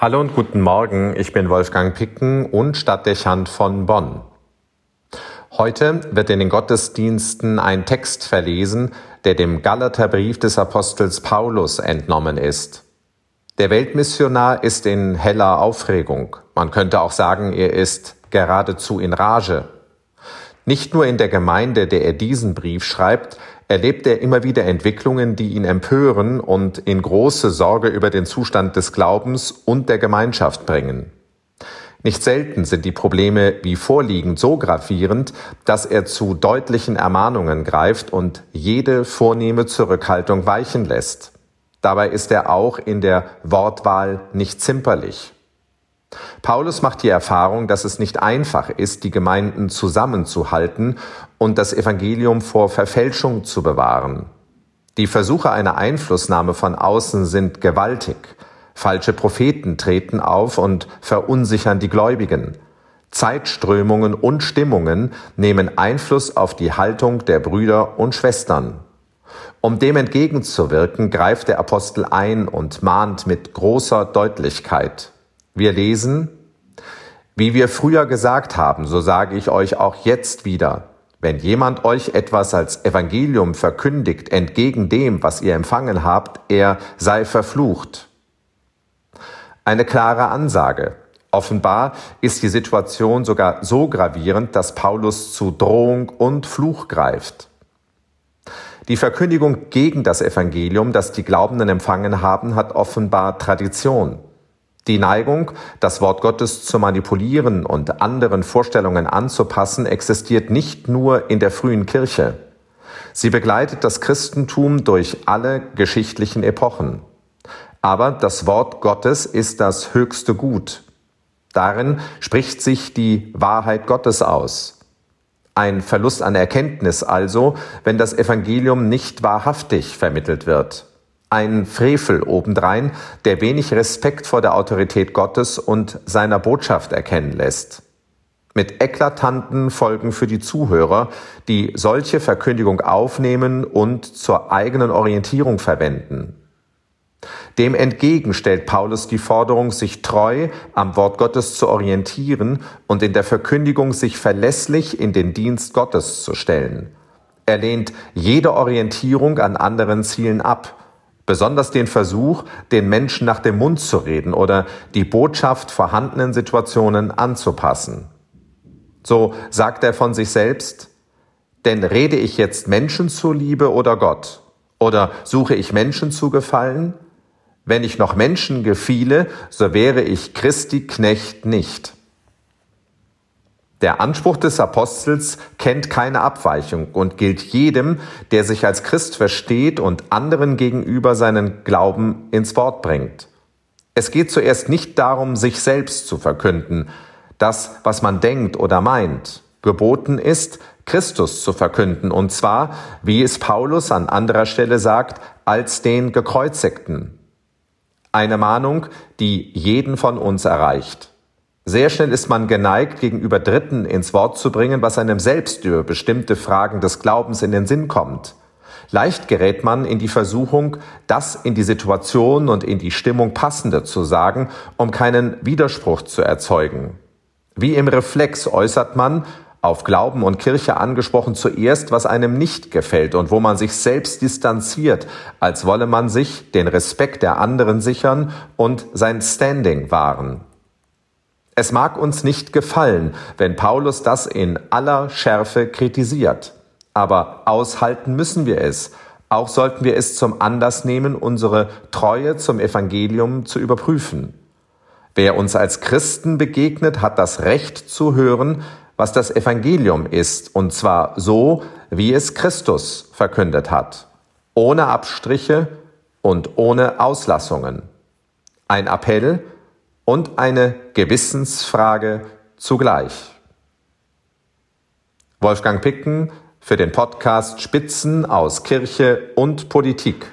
Hallo und guten Morgen, ich bin Wolfgang Picken und Stadtdechant von Bonn. Heute wird in den Gottesdiensten ein Text verlesen, der dem Galaterbrief des Apostels Paulus entnommen ist. Der Weltmissionar ist in heller Aufregung. Man könnte auch sagen, er ist geradezu in Rage. Nicht nur in der Gemeinde, der er diesen Brief schreibt, erlebt er immer wieder Entwicklungen, die ihn empören und in große Sorge über den Zustand des Glaubens und der Gemeinschaft bringen. Nicht selten sind die Probleme wie vorliegend so gravierend, dass er zu deutlichen Ermahnungen greift und jede vornehme Zurückhaltung weichen lässt. Dabei ist er auch in der Wortwahl nicht zimperlich. Paulus macht die Erfahrung, dass es nicht einfach ist, die Gemeinden zusammenzuhalten und das Evangelium vor Verfälschung zu bewahren. Die Versuche einer Einflussnahme von außen sind gewaltig. Falsche Propheten treten auf und verunsichern die Gläubigen. Zeitströmungen und Stimmungen nehmen Einfluss auf die Haltung der Brüder und Schwestern. Um dem entgegenzuwirken, greift der Apostel ein und mahnt mit großer Deutlichkeit. Wir lesen, wie wir früher gesagt haben, so sage ich euch auch jetzt wieder, wenn jemand euch etwas als Evangelium verkündigt entgegen dem, was ihr empfangen habt, er sei verflucht. Eine klare Ansage. Offenbar ist die Situation sogar so gravierend, dass Paulus zu Drohung und Fluch greift. Die Verkündigung gegen das Evangelium, das die Glaubenden empfangen haben, hat offenbar Tradition. Die Neigung, das Wort Gottes zu manipulieren und anderen Vorstellungen anzupassen, existiert nicht nur in der frühen Kirche. Sie begleitet das Christentum durch alle geschichtlichen Epochen. Aber das Wort Gottes ist das höchste Gut. Darin spricht sich die Wahrheit Gottes aus. Ein Verlust an Erkenntnis also, wenn das Evangelium nicht wahrhaftig vermittelt wird. Ein Frevel obendrein, der wenig Respekt vor der Autorität Gottes und seiner Botschaft erkennen lässt. Mit eklatanten Folgen für die Zuhörer, die solche Verkündigung aufnehmen und zur eigenen Orientierung verwenden. Dem entgegen stellt Paulus die Forderung, sich treu am Wort Gottes zu orientieren und in der Verkündigung sich verlässlich in den Dienst Gottes zu stellen. Er lehnt jede Orientierung an anderen Zielen ab Besonders den Versuch, den Menschen nach dem Mund zu reden oder die Botschaft vorhandenen Situationen anzupassen. So sagt er von sich selbst, denn rede ich jetzt Menschen zuliebe oder Gott? Oder suche ich Menschen zu gefallen? Wenn ich noch Menschen gefiele, so wäre ich Christi Knecht nicht. Der Anspruch des Apostels kennt keine Abweichung und gilt jedem, der sich als Christ versteht und anderen gegenüber seinen Glauben ins Wort bringt. Es geht zuerst nicht darum, sich selbst zu verkünden, das, was man denkt oder meint. Geboten ist, Christus zu verkünden, und zwar, wie es Paulus an anderer Stelle sagt, als den Gekreuzigten. Eine Mahnung, die jeden von uns erreicht. Sehr schnell ist man geneigt, gegenüber Dritten ins Wort zu bringen, was einem selbst über bestimmte Fragen des Glaubens in den Sinn kommt. Leicht gerät man in die Versuchung, das in die Situation und in die Stimmung passende zu sagen, um keinen Widerspruch zu erzeugen. Wie im Reflex äußert man, auf Glauben und Kirche angesprochen, zuerst, was einem nicht gefällt und wo man sich selbst distanziert, als wolle man sich den Respekt der anderen sichern und sein Standing wahren. Es mag uns nicht gefallen, wenn Paulus das in aller Schärfe kritisiert. Aber aushalten müssen wir es. Auch sollten wir es zum Anlass nehmen, unsere Treue zum Evangelium zu überprüfen. Wer uns als Christen begegnet, hat das Recht zu hören, was das Evangelium ist, und zwar so, wie es Christus verkündet hat, ohne Abstriche und ohne Auslassungen. Ein Appell, und eine Gewissensfrage zugleich. Wolfgang Picken für den Podcast Spitzen aus Kirche und Politik.